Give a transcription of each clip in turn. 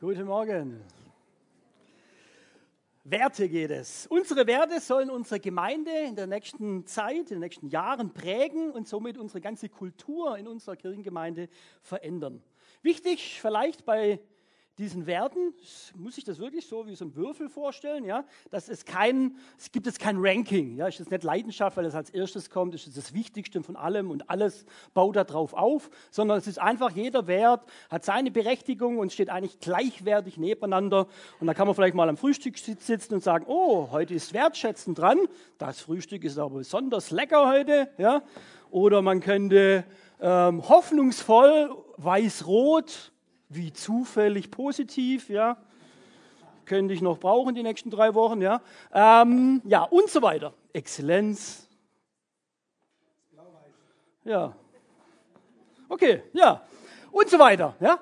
Guten Morgen. Werte geht es. Unsere Werte sollen unsere Gemeinde in der nächsten Zeit, in den nächsten Jahren prägen und somit unsere ganze Kultur in unserer Kirchengemeinde verändern. Wichtig vielleicht bei diesen Werten, muss ich das wirklich so wie so ein Würfel vorstellen, ja, dass es kein, es gibt jetzt kein Ranking, ja, ist das nicht Leidenschaft, weil es als erstes kommt, ist das Wichtigste von allem und alles baut darauf auf, sondern es ist einfach jeder Wert hat seine Berechtigung und steht eigentlich gleichwertig nebeneinander. Und da kann man vielleicht mal am Frühstück sitzen und sagen, oh, heute ist Wertschätzen dran, das Frühstück ist aber besonders lecker heute, ja, oder man könnte ähm, hoffnungsvoll weiß-rot wie zufällig positiv, ja. Könnte ich noch brauchen die nächsten drei Wochen, ja. Ähm, ja, und so weiter. Exzellenz. Ja. Okay, ja. Und so weiter, ja.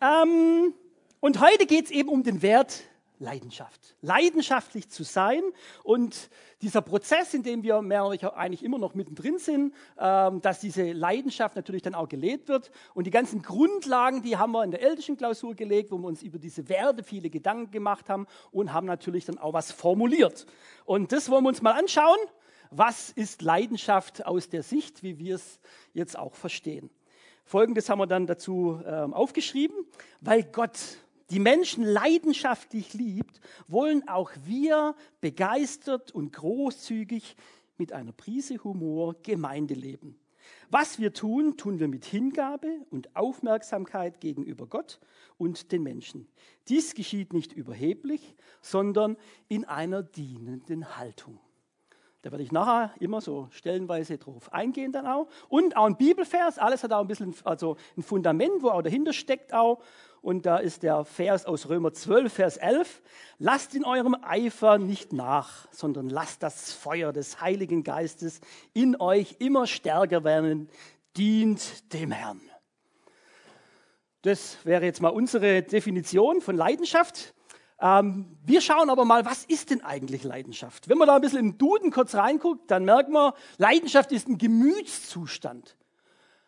Ähm, und heute geht es eben um den Wert Leidenschaft. Leidenschaftlich zu sein und dieser Prozess, in dem wir mehr oder eigentlich immer noch mittendrin sind, ähm, dass diese Leidenschaft natürlich dann auch gelebt wird. Und die ganzen Grundlagen, die haben wir in der ältesten Klausur gelegt, wo wir uns über diese Werte viele Gedanken gemacht haben und haben natürlich dann auch was formuliert. Und das wollen wir uns mal anschauen. Was ist Leidenschaft aus der Sicht, wie wir es jetzt auch verstehen? Folgendes haben wir dann dazu ähm, aufgeschrieben, weil Gott die Menschen leidenschaftlich liebt, wollen auch wir begeistert und großzügig mit einer Prise Humor Gemeinde leben. Was wir tun, tun wir mit Hingabe und Aufmerksamkeit gegenüber Gott und den Menschen. Dies geschieht nicht überheblich, sondern in einer dienenden Haltung. Da werde ich nachher immer so stellenweise drauf eingehen dann auch. Und auch ein Bibelvers, alles hat auch ein bisschen, also ein Fundament, wo auch dahinter steckt auch. Und da ist der Vers aus Römer 12, Vers 11. Lasst in eurem Eifer nicht nach, sondern lasst das Feuer des Heiligen Geistes in euch immer stärker werden. Dient dem Herrn. Das wäre jetzt mal unsere Definition von Leidenschaft. Ähm, wir schauen aber mal, was ist denn eigentlich Leidenschaft? Wenn man da ein bisschen im Duden kurz reinguckt, dann merkt man, Leidenschaft ist ein Gemütszustand.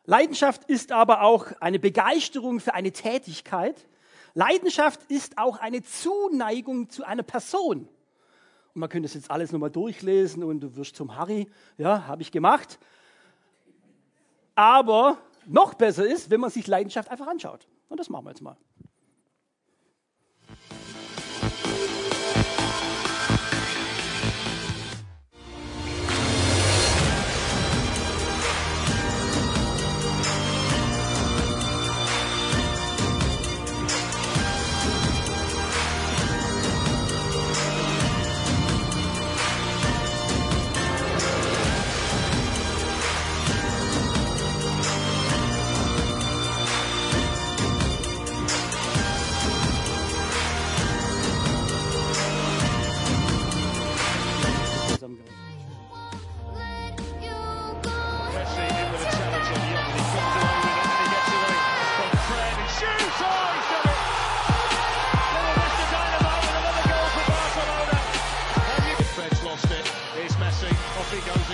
Leidenschaft ist aber auch eine Begeisterung für eine Tätigkeit. Leidenschaft ist auch eine Zuneigung zu einer Person. Und man könnte das jetzt alles nochmal durchlesen und du wirst zum Harry. Ja, habe ich gemacht. Aber noch besser ist, wenn man sich Leidenschaft einfach anschaut. Und das machen wir jetzt mal. Murphy goes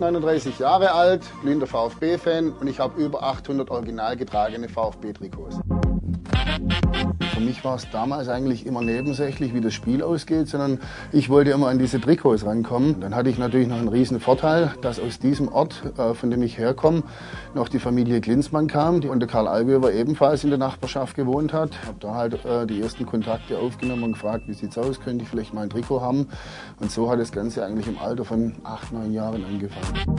39 Jahre alt, blinder VfB-Fan und ich habe über 800 original getragene VfB-Trikots. Für mich war es damals eigentlich immer nebensächlich, wie das Spiel ausgeht, sondern ich wollte immer an diese Trikots rankommen. Dann hatte ich natürlich noch einen riesen Vorteil, dass aus diesem Ort, äh, von dem ich herkomme, noch die Familie Klinsmann kam und der Karl Algöver ebenfalls in der Nachbarschaft gewohnt hat. Habe da halt äh, die ersten Kontakte aufgenommen und gefragt, wie sieht's aus, könnte ich vielleicht mal ein Trikot haben. Und so hat das Ganze eigentlich im Alter von acht, neun Jahren angefangen.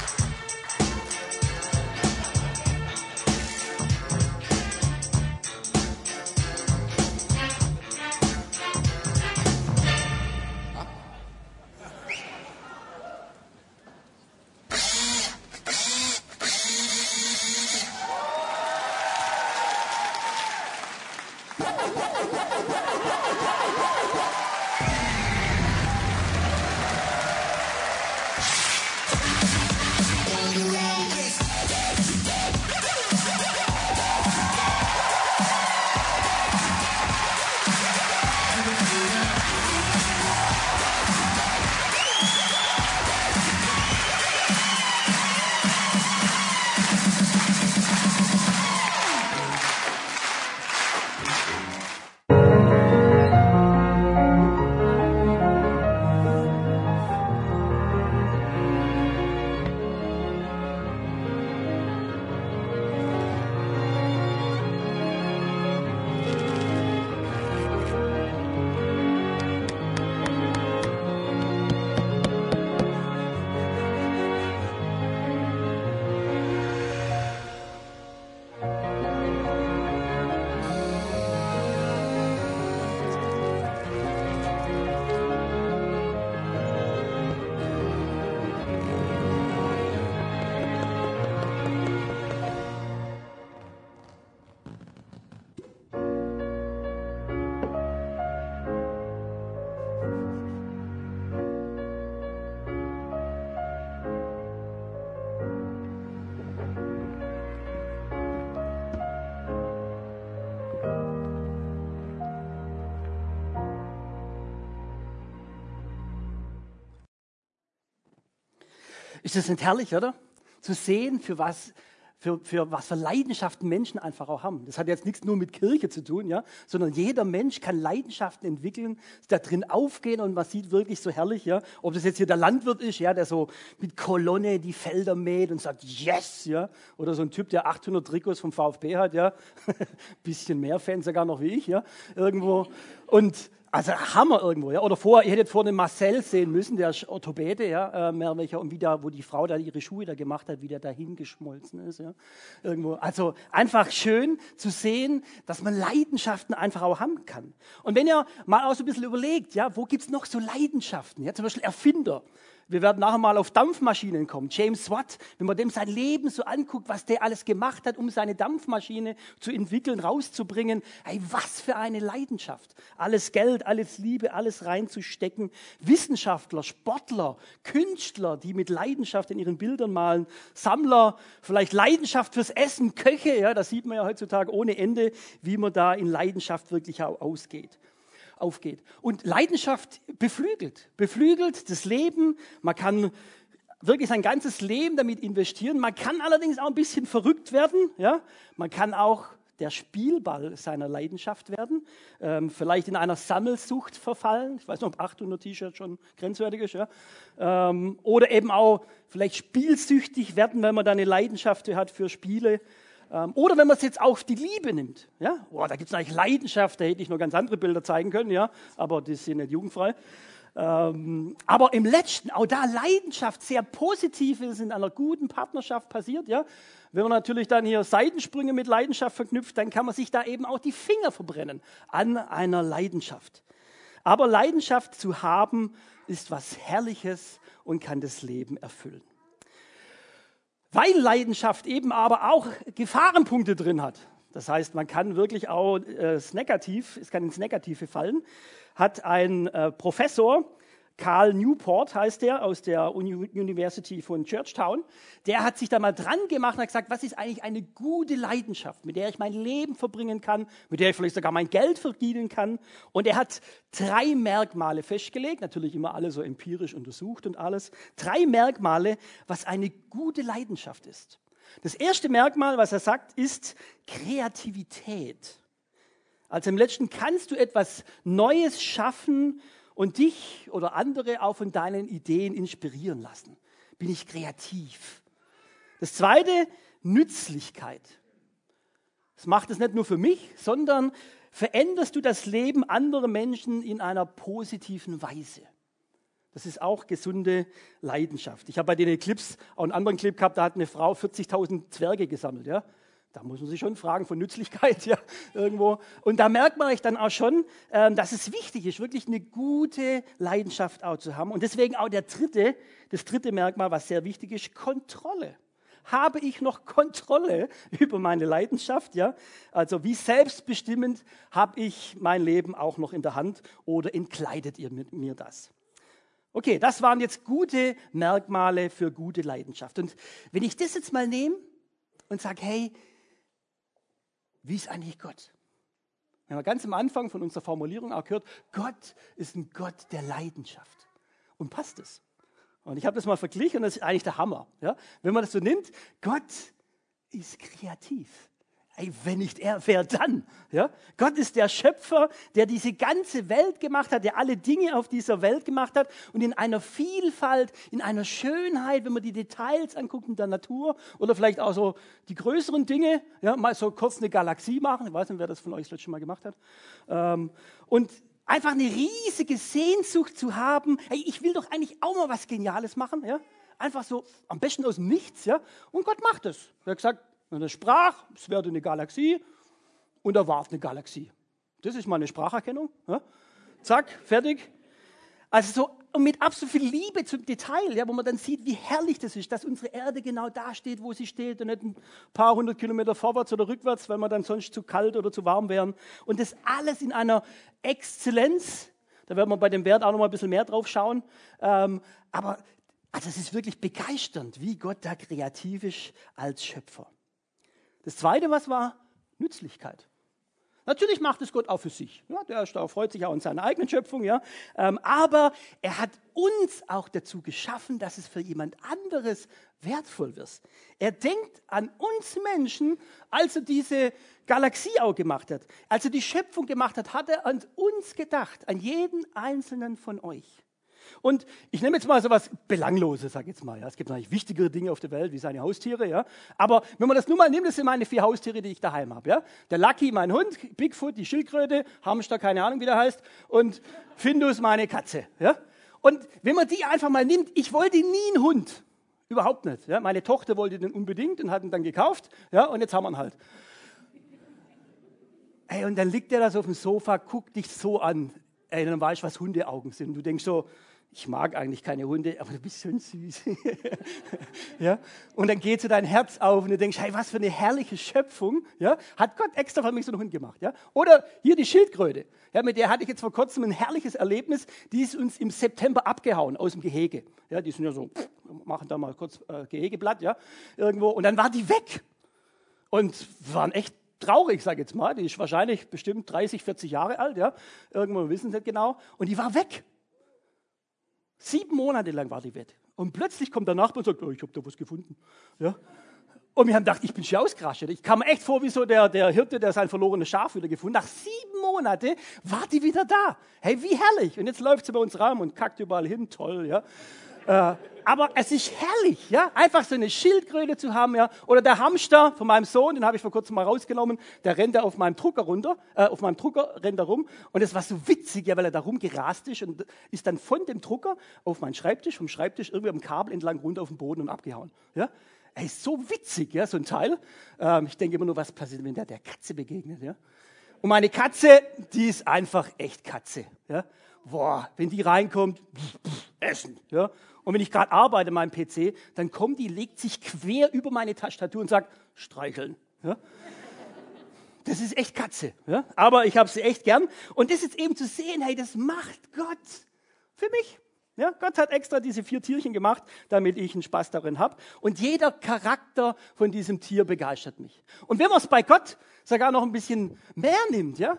Ist das nicht herrlich, oder? Zu sehen, für was, für, für was für Leidenschaften Menschen einfach auch haben. Das hat jetzt nichts nur mit Kirche zu tun, ja, sondern jeder Mensch kann Leidenschaften entwickeln, da drin aufgehen und man sieht wirklich so herrlich, ja, ob das jetzt hier der Landwirt ist, ja, der so mit Kolonne die Felder mäht und sagt Yes, ja, oder so ein Typ, der 800 Trikots vom VfB hat, ja, bisschen mehr Fans sogar noch wie ich, ja, irgendwo. Und also Hammer irgendwo, ja. Oder vorher, ihr hättet vor den Marcel sehen müssen, der ist Orthopäde, ja, äh, mehr welcher, und wie da, wo die Frau da ihre Schuhe da gemacht hat, wie der da hingeschmolzen ist, ja. Irgendwo. Also einfach schön zu sehen, dass man Leidenschaften einfach auch haben kann. Und wenn ihr mal auch so ein bisschen überlegt, ja, wo gibt's noch so Leidenschaften? Ja, zum Beispiel Erfinder. Wir werden nachher mal auf Dampfmaschinen kommen. James Watt, wenn man dem sein Leben so anguckt, was der alles gemacht hat, um seine Dampfmaschine zu entwickeln, rauszubringen. Hey, was für eine Leidenschaft. Alles Geld, alles Liebe, alles reinzustecken. Wissenschaftler, Sportler, Künstler, die mit Leidenschaft in ihren Bildern malen. Sammler, vielleicht Leidenschaft fürs Essen, Köche. Ja, das sieht man ja heutzutage ohne Ende, wie man da in Leidenschaft wirklich auch ausgeht aufgeht. Und Leidenschaft beflügelt, beflügelt das Leben. Man kann wirklich sein ganzes Leben damit investieren. Man kann allerdings auch ein bisschen verrückt werden. Ja? Man kann auch der Spielball seiner Leidenschaft werden, ähm, vielleicht in einer Sammelsucht verfallen. Ich weiß nicht, ob 800 T-Shirts schon grenzwertig ist. Ja? Ähm, oder eben auch vielleicht spielsüchtig werden, wenn man da eine Leidenschaft hat für Spiele. Ähm, oder wenn man es jetzt auf die Liebe nimmt, ja, Boah, da gibt es eigentlich Leidenschaft, da hätte ich noch ganz andere Bilder zeigen können, ja, aber die sind nicht jugendfrei. Ähm, aber im letzten, auch da Leidenschaft, sehr positiv ist in einer guten Partnerschaft passiert, ja. Wenn man natürlich dann hier Seitensprünge mit Leidenschaft verknüpft, dann kann man sich da eben auch die Finger verbrennen an einer Leidenschaft. Aber Leidenschaft zu haben ist was Herrliches und kann das Leben erfüllen. Weil Leidenschaft eben aber auch Gefahrenpunkte drin hat. Das heißt, man kann wirklich auch äh, Negativ, es kann ins Negative fallen, hat ein äh, Professor Carl Newport heißt der, aus der Uni University von Churchtown. Der hat sich da mal dran gemacht und hat gesagt, was ist eigentlich eine gute Leidenschaft, mit der ich mein Leben verbringen kann, mit der ich vielleicht sogar mein Geld verdienen kann. Und er hat drei Merkmale festgelegt, natürlich immer alle so empirisch untersucht und alles. Drei Merkmale, was eine gute Leidenschaft ist. Das erste Merkmal, was er sagt, ist Kreativität. Also im letzten kannst du etwas Neues schaffen, und dich oder andere auch von deinen Ideen inspirieren lassen? Bin ich kreativ? Das zweite, Nützlichkeit. Das macht es nicht nur für mich, sondern veränderst du das Leben anderer Menschen in einer positiven Weise. Das ist auch gesunde Leidenschaft. Ich habe bei den Clips auch einen anderen Clip gehabt, da hat eine Frau 40.000 Zwerge gesammelt. Ja? Da muss man sich schon fragen von Nützlichkeit ja, irgendwo. Und da merkt man euch dann auch schon, ähm, dass es wichtig ist, wirklich eine gute Leidenschaft auch zu haben. Und deswegen auch der dritte, das dritte Merkmal, was sehr wichtig ist, Kontrolle. Habe ich noch Kontrolle über meine Leidenschaft? Ja? Also wie selbstbestimmend habe ich mein Leben auch noch in der Hand oder entkleidet ihr mit mir das? Okay, das waren jetzt gute Merkmale für gute Leidenschaft. Und wenn ich das jetzt mal nehme und sage, hey, wie ist eigentlich Gott? Wir haben ganz am Anfang von unserer Formulierung auch gehört, Gott ist ein Gott der Leidenschaft. Und passt es? Und ich habe das mal verglichen und das ist eigentlich der Hammer. Ja? Wenn man das so nimmt, Gott ist kreativ. Ey, wenn nicht er, wer dann? Ja? Gott ist der Schöpfer, der diese ganze Welt gemacht hat, der alle Dinge auf dieser Welt gemacht hat und in einer Vielfalt, in einer Schönheit, wenn man die Details anguckt in der Natur oder vielleicht auch so die größeren Dinge, ja, mal so kurz eine Galaxie machen. Ich weiß nicht, wer das von euch das letzte Mal gemacht hat. Ähm, und einfach eine riesige Sehnsucht zu haben. Hey, ich will doch eigentlich auch mal was Geniales machen. Ja? Einfach so, am besten aus Nichts. Ja? Und Gott macht es. Er hat gesagt, und er sprach, es werde eine Galaxie und er warf eine Galaxie. Das ist mal eine Spracherkennung. Ja? Zack, fertig. Also so mit absolut viel Liebe zum Detail, ja, wo man dann sieht, wie herrlich das ist, dass unsere Erde genau da steht, wo sie steht und nicht ein paar hundert Kilometer vorwärts oder rückwärts, weil wir dann sonst zu kalt oder zu warm wären. Und das alles in einer Exzellenz. Da werden wir bei dem Wert auch noch mal ein bisschen mehr drauf schauen. Ähm, aber also es ist wirklich begeisternd, wie Gott da kreativ ist als Schöpfer. Das Zweite, was war? Nützlichkeit. Natürlich macht es Gott auch für sich. Ja, der freut sich auch an seiner eigenen Schöpfung. Ja. Ähm, aber er hat uns auch dazu geschaffen, dass es für jemand anderes wertvoll wird. Er denkt an uns Menschen, als er diese Galaxie auch gemacht hat. Als er die Schöpfung gemacht hat, hat er an uns gedacht, an jeden einzelnen von euch. Und ich nehme jetzt mal so was Belangloses, sag ich jetzt mal. Ja. Es gibt natürlich wichtigere Dinge auf der Welt, wie seine Haustiere. Ja. Aber wenn man das nur mal nimmt, das sind meine vier Haustiere, die ich daheim habe. Ja. Der Lucky, mein Hund, Bigfoot, die Schildkröte, Hamster, keine Ahnung, wie der heißt, und Findus, meine Katze. Ja. Und wenn man die einfach mal nimmt, ich wollte nie einen Hund. Überhaupt nicht. Ja. Meine Tochter wollte den unbedingt und hat ihn dann gekauft. Ja, und jetzt haben wir ihn halt. Ey, und dann liegt der da so auf dem Sofa, guckt dich so an. Ey, dann weißt du, was Hundeaugen sind. Du denkst so, ich mag eigentlich keine Hunde, aber du bist schon süß. ja? Und dann geht so dein Herz auf und du denkst, hey, was für eine herrliche Schöpfung. Ja? Hat Gott extra für mich so einen Hund gemacht. Ja? Oder hier die Schildkröte. Ja, mit der hatte ich jetzt vor kurzem ein herrliches Erlebnis. Die ist uns im September abgehauen aus dem Gehege. Ja, die sind ja so, pff, machen da mal kurz äh, Gehegeblatt, ja, irgendwo. Und dann war die weg. Und waren echt traurig, ich jetzt mal. Die ist wahrscheinlich bestimmt 30, 40 Jahre alt, ja. Irgendwo wissen sie nicht genau. Und die war weg. Sieben Monate lang war die weg. Und plötzlich kommt der Nachbar und sagt, oh, ich habe da was gefunden. Ja? Und wir haben gedacht, ich bin schon ausgerastet. Ich kam mir echt vor wie so der, der Hirte, der sein verlorenes Schaf wieder gefunden. Nach sieben Monaten war die wieder da. Hey, wie herrlich. Und jetzt läuft sie bei uns rum und kackt überall hin. Toll, ja. Äh, aber es ist herrlich, ja, einfach so eine Schildkröte zu haben, ja. Oder der Hamster von meinem Sohn, den habe ich vor kurzem mal rausgenommen, der rennt da auf meinem Drucker runter, äh, auf meinem Drucker rennt er rum. Und es war so witzig, ja, weil er da rumgerast ist und ist dann von dem Drucker auf meinen Schreibtisch, vom Schreibtisch irgendwie am Kabel entlang runter auf den Boden und abgehauen, ja. Er ist so witzig, ja, so ein Teil. Ähm, ich denke immer nur, was passiert, wenn der der Katze begegnet, ja. Und meine Katze, die ist einfach echt Katze, ja. Boah, wenn die reinkommt, pff, pff, essen, ja. Und wenn ich gerade arbeite an meinem PC, dann kommt die, legt sich quer über meine Tastatur und sagt, streicheln. Ja? Das ist echt Katze. Ja? Aber ich habe sie echt gern. Und das ist eben zu sehen, hey, das macht Gott für mich. Ja, Gott hat extra diese vier Tierchen gemacht, damit ich einen Spaß darin habe. Und jeder Charakter von diesem Tier begeistert mich. Und wenn man es bei Gott sogar noch ein bisschen mehr nimmt, ja,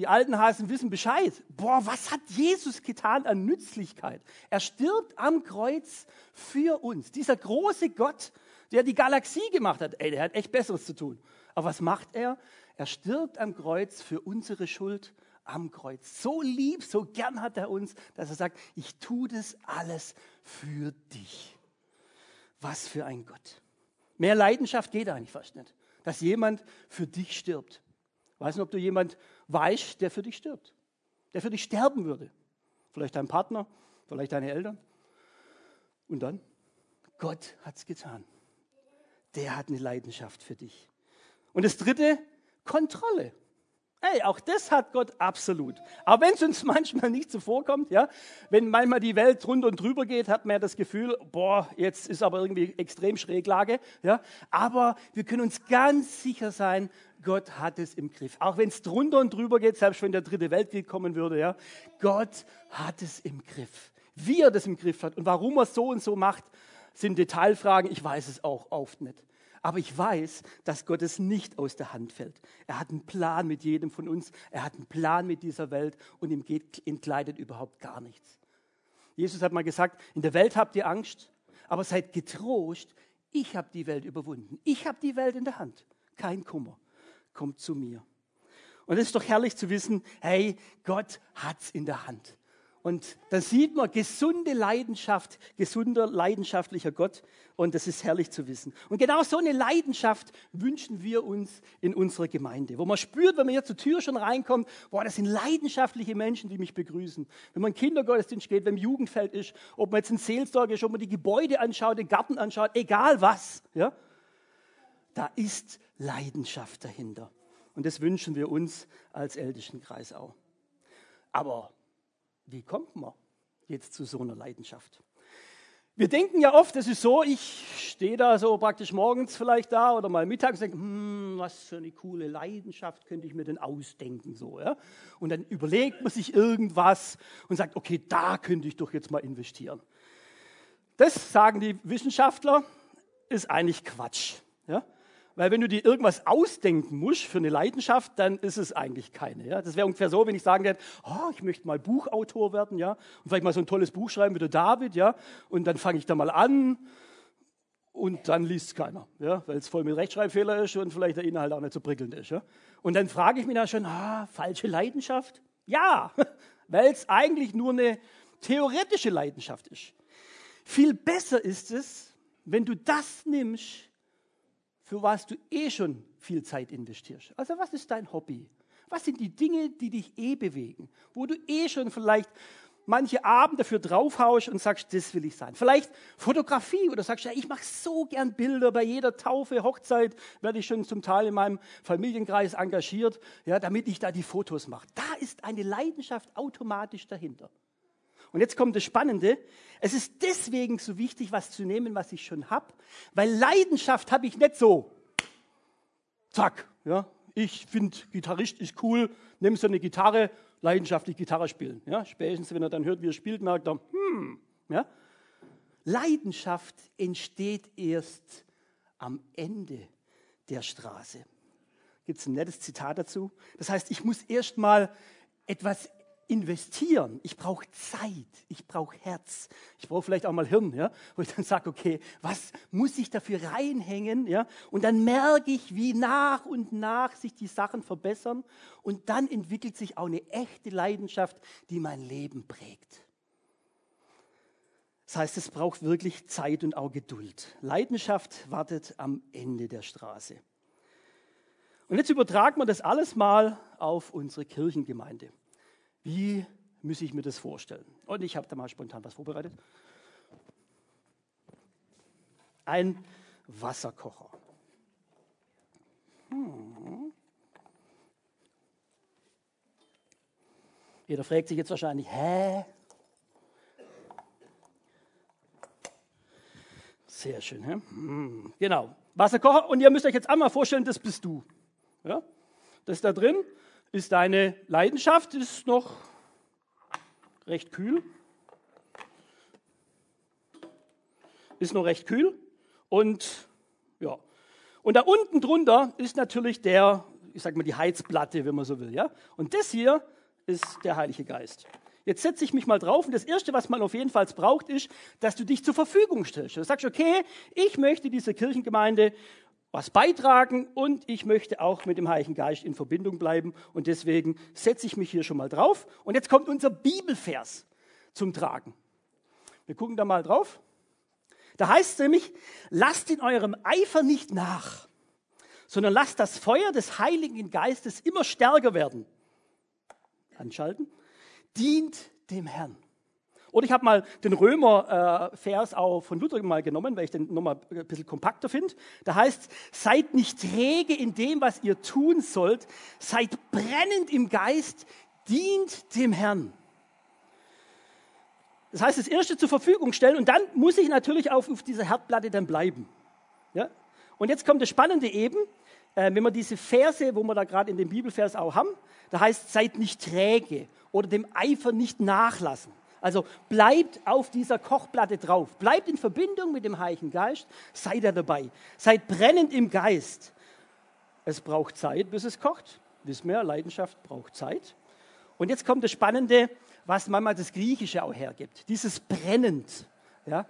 die alten Hasen wissen Bescheid. Boah, was hat Jesus getan an Nützlichkeit? Er stirbt am Kreuz für uns. Dieser große Gott, der die Galaxie gemacht hat, ey, der hat echt Besseres zu tun. Aber was macht er? Er stirbt am Kreuz für unsere Schuld am Kreuz. So lieb, so gern hat er uns, dass er sagt, ich tue das alles für dich. Was für ein Gott. Mehr Leidenschaft geht eigentlich fast nicht, dass jemand für dich stirbt. Weiß nicht, ob du jemand weißt, der für dich stirbt, der für dich sterben würde. Vielleicht dein Partner, vielleicht deine Eltern. Und dann, Gott hat es getan. Der hat eine Leidenschaft für dich. Und das dritte, Kontrolle. Ey, auch das hat Gott absolut. Aber wenn es uns manchmal nicht so vorkommt, ja, wenn manchmal die Welt drunter und drüber geht, hat man ja das Gefühl, boah, jetzt ist aber irgendwie extrem Schräglage, ja. Aber wir können uns ganz sicher sein, Gott hat es im Griff. Auch wenn es drunter und drüber geht, selbst wenn der dritte Weltkrieg kommen würde, ja. Gott hat es im Griff. Wie er das im Griff hat und warum er so und so macht, sind Detailfragen. Ich weiß es auch oft nicht. Aber ich weiß, dass Gott es nicht aus der Hand fällt. Er hat einen Plan mit jedem von uns. Er hat einen Plan mit dieser Welt und ihm geht, entkleidet überhaupt gar nichts. Jesus hat mal gesagt, in der Welt habt ihr Angst, aber seid getrost. Ich habe die Welt überwunden. Ich habe die Welt in der Hand. Kein Kummer. Kommt zu mir. Und es ist doch herrlich zu wissen, hey, Gott hat's in der Hand. Und da sieht man gesunde Leidenschaft, gesunder, leidenschaftlicher Gott. Und das ist herrlich zu wissen. Und genau so eine Leidenschaft wünschen wir uns in unserer Gemeinde. Wo man spürt, wenn man hier zur Tür schon reinkommt, boah, das sind leidenschaftliche Menschen, die mich begrüßen. Wenn man in Kindergottesdienst geht, wenn man im Jugendfeld ist, ob man jetzt ein Seelsorger ist, ob man die Gebäude anschaut, den Garten anschaut, egal was. Ja? Da ist Leidenschaft dahinter. Und das wünschen wir uns als Ältestenkreis auch. Aber wie kommt man jetzt zu so einer Leidenschaft? Wir denken ja oft, es ist so, ich stehe da so praktisch morgens vielleicht da oder mal mittags und denke, hm, was für eine coole Leidenschaft könnte ich mir denn ausdenken so, ja? Und dann überlegt man sich irgendwas und sagt, okay, da könnte ich doch jetzt mal investieren. Das sagen die Wissenschaftler, ist eigentlich Quatsch, ja? Weil wenn du dir irgendwas ausdenken musst für eine Leidenschaft, dann ist es eigentlich keine. Ja? Das wäre ungefähr so, wenn ich sagen würde, oh, ich möchte mal Buchautor werden, ja, und vielleicht mal so ein tolles Buch schreiben wie der David, ja, und dann fange ich da mal an und dann liest es keiner, ja, weil es voll mit Rechtschreibfehler ist und vielleicht der Inhalt auch nicht so prickelnd ist. Ja? Und dann frage ich mich dann schon, ah, falsche Leidenschaft? Ja, weil es eigentlich nur eine theoretische Leidenschaft ist. Viel besser ist es, wenn du das nimmst, für was du eh schon viel Zeit investierst. Also was ist dein Hobby? Was sind die Dinge, die dich eh bewegen? Wo du eh schon vielleicht manche Abend dafür draufhaust und sagst, das will ich sein. Vielleicht Fotografie oder sagst, ja, ich mache so gern Bilder. Bei jeder Taufe, Hochzeit werde ich schon zum Teil in meinem Familienkreis engagiert, ja, damit ich da die Fotos mache. Da ist eine Leidenschaft automatisch dahinter. Und jetzt kommt das Spannende. Es ist deswegen so wichtig, was zu nehmen, was ich schon habe, weil Leidenschaft habe ich nicht so. Zack, ja. Ich finde, Gitarrist ist cool, nimm so eine Gitarre, leidenschaftlich Gitarre spielen. Ja. Spätestens, wenn er dann hört, wie er spielt, merkt er, hm, ja. Leidenschaft entsteht erst am Ende der Straße. Gibt es ein nettes Zitat dazu? Das heißt, ich muss erst mal etwas investieren. Ich brauche Zeit, ich brauche Herz, ich brauche vielleicht auch mal Hirn, ja, wo ich dann sage, okay, was muss ich dafür reinhängen, ja, und dann merke ich, wie nach und nach sich die Sachen verbessern und dann entwickelt sich auch eine echte Leidenschaft, die mein Leben prägt. Das heißt, es braucht wirklich Zeit und auch Geduld. Leidenschaft wartet am Ende der Straße. Und jetzt übertragen wir das alles mal auf unsere Kirchengemeinde. Wie muss ich mir das vorstellen? Und ich habe da mal spontan was vorbereitet. Ein Wasserkocher. Hm. Jeder fragt sich jetzt wahrscheinlich, hä? Sehr schön, hä? Hm. Genau, Wasserkocher. Und ihr müsst euch jetzt einmal vorstellen, das bist du. Ja? Das da drin ist deine Leidenschaft, ist noch recht kühl. ist noch recht kühl und ja. Und da unten drunter ist natürlich der, ich sag mal, die Heizplatte, wenn man so will, ja. Und das hier ist der Heilige Geist. Jetzt setze ich mich mal drauf und das Erste, was man auf jeden Fall braucht, ist, dass du dich zur Verfügung stellst. Du sagst, okay, ich möchte dieser Kirchengemeinde was beitragen und ich möchte auch mit dem Heiligen Geist in Verbindung bleiben und deswegen setze ich mich hier schon mal drauf. Und jetzt kommt unser Bibelvers zum Tragen. Wir gucken da mal drauf. Da heißt es nämlich, lasst in eurem Eifer nicht nach, sondern lasst das Feuer des Heiligen Geistes immer stärker werden. Anschalten. Dient dem Herrn. Oder ich habe mal den Römer-Vers auch von Luther mal genommen, weil ich den nochmal ein bisschen kompakter finde. Da heißt, seid nicht träge in dem, was ihr tun sollt, seid brennend im Geist, dient dem Herrn. Das heißt, das Erste zur Verfügung stellen und dann muss ich natürlich auch auf dieser Herdplatte dann bleiben. Ja? Und jetzt kommt das Spannende eben, äh, wenn wir diese Verse, wo wir da gerade in dem Bibelvers auch haben, da heißt, seid nicht träge oder dem Eifer nicht nachlassen. Also bleibt auf dieser Kochplatte drauf, bleibt in Verbindung mit dem Heiligen Geist, seid da dabei, seid brennend im Geist. Es braucht Zeit, bis es kocht. Wissen wir, Leidenschaft braucht Zeit. Und jetzt kommt das Spannende, was manchmal das Griechische auch hergibt. Dieses brennend ja,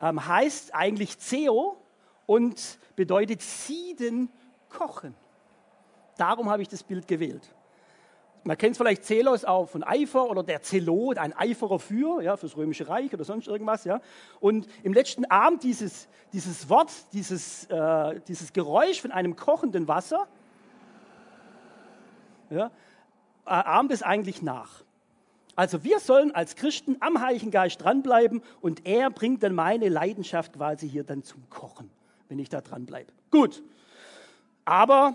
ähm, heißt eigentlich Zeo und bedeutet sieden, kochen. Darum habe ich das Bild gewählt. Man kennt vielleicht Zelos auch von Eifer oder der Zelot, ein Eiferer für, ja, fürs Römische Reich oder sonst irgendwas. Ja. Und im letzten Abend dieses, dieses Wort, dieses, äh, dieses Geräusch von einem kochenden Wasser, ja, ahmt es eigentlich nach. Also wir sollen als Christen am Heiligen Geist dranbleiben und er bringt dann meine Leidenschaft quasi hier dann zum Kochen, wenn ich da dranbleibe. Gut, aber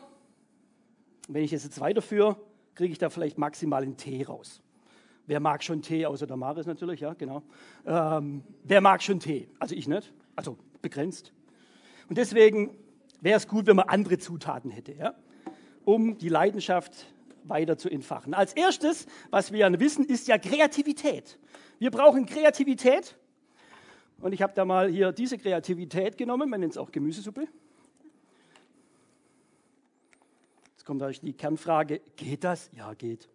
wenn ich es jetzt weiterführe, kriege ich da vielleicht maximal einen Tee raus. Wer mag schon Tee, außer der Maris natürlich, ja, genau. Ähm, wer mag schon Tee? Also ich nicht, also begrenzt. Und deswegen wäre es gut, wenn man andere Zutaten hätte, ja, um die Leidenschaft weiter zu entfachen. Als erstes, was wir ja wissen, ist ja Kreativität. Wir brauchen Kreativität. Und ich habe da mal hier diese Kreativität genommen, man nennt es auch Gemüsesuppe. Kommt euch die Kernfrage, geht das? Ja, geht.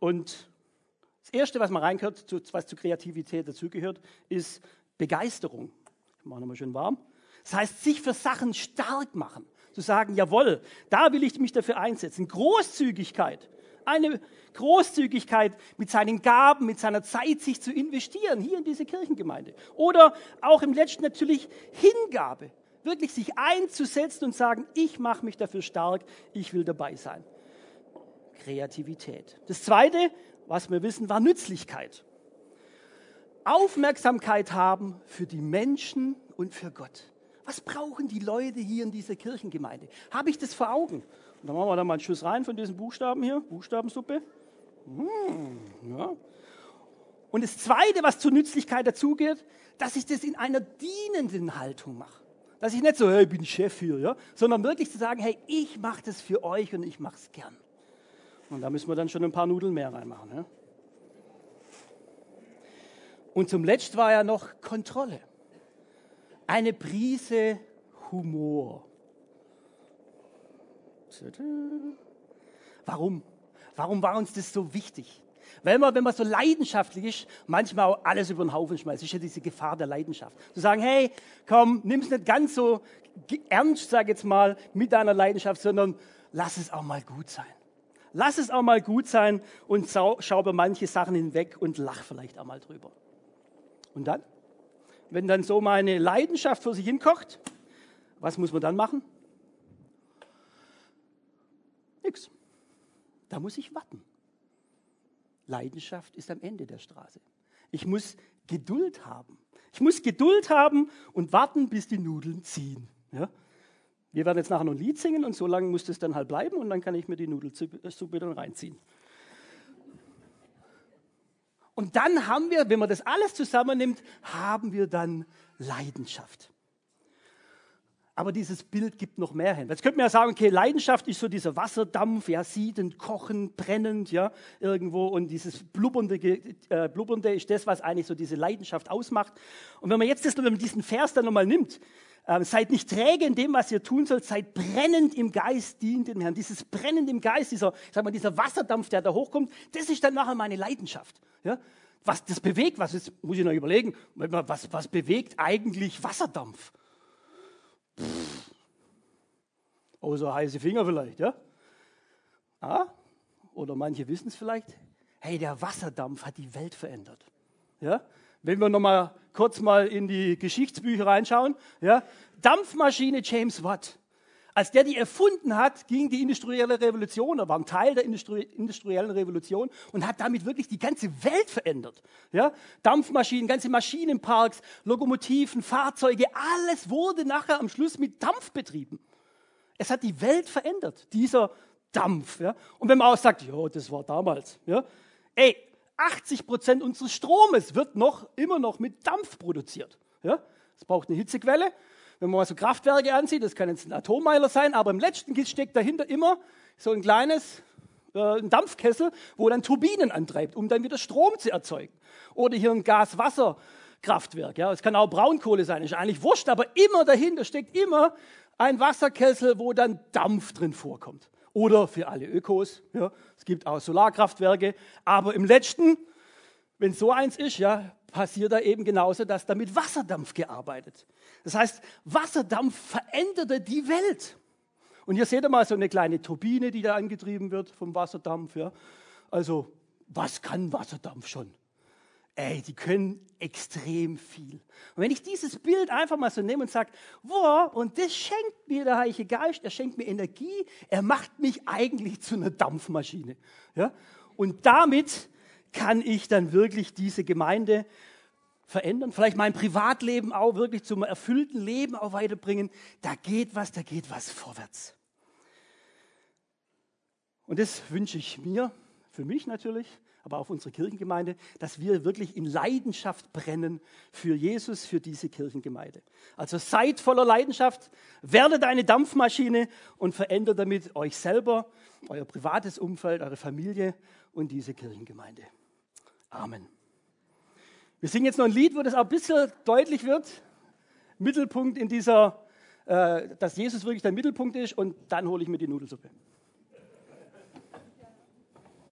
Und das Erste, was man reinkört, was zu Kreativität dazugehört, ist Begeisterung. Ich mache nochmal schön warm. Das heißt, sich für Sachen stark machen. Zu sagen, jawohl, da will ich mich dafür einsetzen. Großzügigkeit. Eine Großzügigkeit mit seinen Gaben, mit seiner Zeit, sich zu investieren, hier in diese Kirchengemeinde. Oder auch im letzten natürlich Hingabe wirklich sich einzusetzen und sagen, ich mache mich dafür stark, ich will dabei sein. Kreativität. Das Zweite, was wir wissen, war Nützlichkeit. Aufmerksamkeit haben für die Menschen und für Gott. Was brauchen die Leute hier in dieser Kirchengemeinde? Habe ich das vor Augen? Und dann machen wir da mal einen Schuss rein von diesen Buchstaben hier, Buchstabensuppe. Mmh, ja. Und das Zweite, was zur Nützlichkeit dazugeht, dass ich das in einer dienenden Haltung mache. Dass ich nicht so, hey, ich bin Chef hier, ja? sondern wirklich zu sagen, hey, ich mache das für euch und ich mache es gern. Und da müssen wir dann schon ein paar Nudeln mehr reinmachen. Ja? Und zum Letzt war ja noch Kontrolle. Eine Prise Humor. Warum? Warum war uns das so wichtig? Weil man, wenn man so leidenschaftlich ist, manchmal auch alles über den Haufen schmeißt. Das ist ja diese Gefahr der Leidenschaft. Zu sagen, hey, komm, nimm es nicht ganz so ernst, sag jetzt mal, mit deiner Leidenschaft, sondern lass es auch mal gut sein. Lass es auch mal gut sein und schau, über manche Sachen hinweg und lach vielleicht auch mal drüber. Und dann? Wenn dann so meine Leidenschaft für sich hinkocht, was muss man dann machen? Nix. Da muss ich warten. Leidenschaft ist am Ende der Straße. Ich muss Geduld haben. Ich muss Geduld haben und warten, bis die Nudeln ziehen. Ja? Wir werden jetzt nachher noch ein Lied singen und so lange muss das dann halt bleiben und dann kann ich mir die Nudelsuppe dann reinziehen. Und dann haben wir, wenn man das alles zusammennimmt, haben wir dann Leidenschaft. Aber dieses Bild gibt noch mehr hin. Jetzt könnte man ja sagen, okay, Leidenschaft ist so dieser Wasserdampf, ja, siedend, kochend, brennend, ja, irgendwo. Und dieses Blubbernde, äh, Blubbernde ist das, was eigentlich so diese Leidenschaft ausmacht. Und wenn man jetzt das, wenn man diesen Vers dann nochmal nimmt, ähm, seid nicht träge in dem, was ihr tun sollt, seid brennend im Geist, dient dem Herrn. Dieses brennend im Geist, dieser, sag mal, dieser Wasserdampf, der da hochkommt, das ist dann nachher meine Leidenschaft. Ja? Was das bewegt, was ist, muss ich noch überlegen, was, was bewegt eigentlich Wasserdampf? Außer heiße Finger vielleicht, ja? Ah? Oder manche wissen es vielleicht. Hey, der Wasserdampf hat die Welt verändert. Ja? Wenn wir noch mal kurz mal in die Geschichtsbücher reinschauen, ja? Dampfmaschine James Watt. Als der die erfunden hat, ging die industrielle Revolution, er war ein Teil der Industrie industriellen Revolution und hat damit wirklich die ganze Welt verändert. Ja? Dampfmaschinen, ganze Maschinenparks, Lokomotiven, Fahrzeuge, alles wurde nachher am Schluss mit Dampf betrieben. Es hat die Welt verändert, dieser Dampf. Ja? Und wenn man auch sagt, ja, das war damals. Ja? Ey, 80 Prozent unseres Stromes wird noch, immer noch mit Dampf produziert. Ja? Es braucht eine Hitzequelle, wenn man mal so Kraftwerke ansieht, das kann jetzt ein Atommeiler sein, aber im letzten steckt dahinter immer so ein kleines äh, ein Dampfkessel, wo dann Turbinen antreibt, um dann wieder Strom zu erzeugen. Oder hier ein Gas-Wasser-Kraftwerk. Ja, es kann auch Braunkohle sein, ist eigentlich wurscht, aber immer dahinter steckt immer ein Wasserkessel, wo dann Dampf drin vorkommt. Oder für alle Ökos, ja, es gibt auch Solarkraftwerke, aber im letzten, wenn so eins ist, ja, passiert da eben genauso, dass da mit Wasserdampf gearbeitet. Das heißt, Wasserdampf veränderte die Welt. Und hier seht ihr mal so eine kleine Turbine, die da angetrieben wird vom Wasserdampf. Ja. Also, was kann Wasserdampf schon? Ey, die können extrem viel. Und wenn ich dieses Bild einfach mal so nehme und sage, wow, und das schenkt mir der Heilige Geist, er schenkt mir Energie, er macht mich eigentlich zu einer Dampfmaschine. Ja? Und damit kann ich dann wirklich diese Gemeinde verändern, vielleicht mein Privatleben auch wirklich zum erfüllten Leben auch weiterbringen. Da geht was, da geht was vorwärts. Und das wünsche ich mir, für mich natürlich, aber auch für unsere Kirchengemeinde, dass wir wirklich in Leidenschaft brennen für Jesus, für diese Kirchengemeinde. Also seid voller Leidenschaft, werdet eine Dampfmaschine und verändert damit euch selber, euer privates Umfeld, eure Familie und diese Kirchengemeinde. Amen. Wir singen jetzt noch ein Lied, wo das auch ein bisschen deutlich wird. Mittelpunkt in dieser, äh, dass Jesus wirklich der Mittelpunkt ist und dann hole ich mir die Nudelsuppe.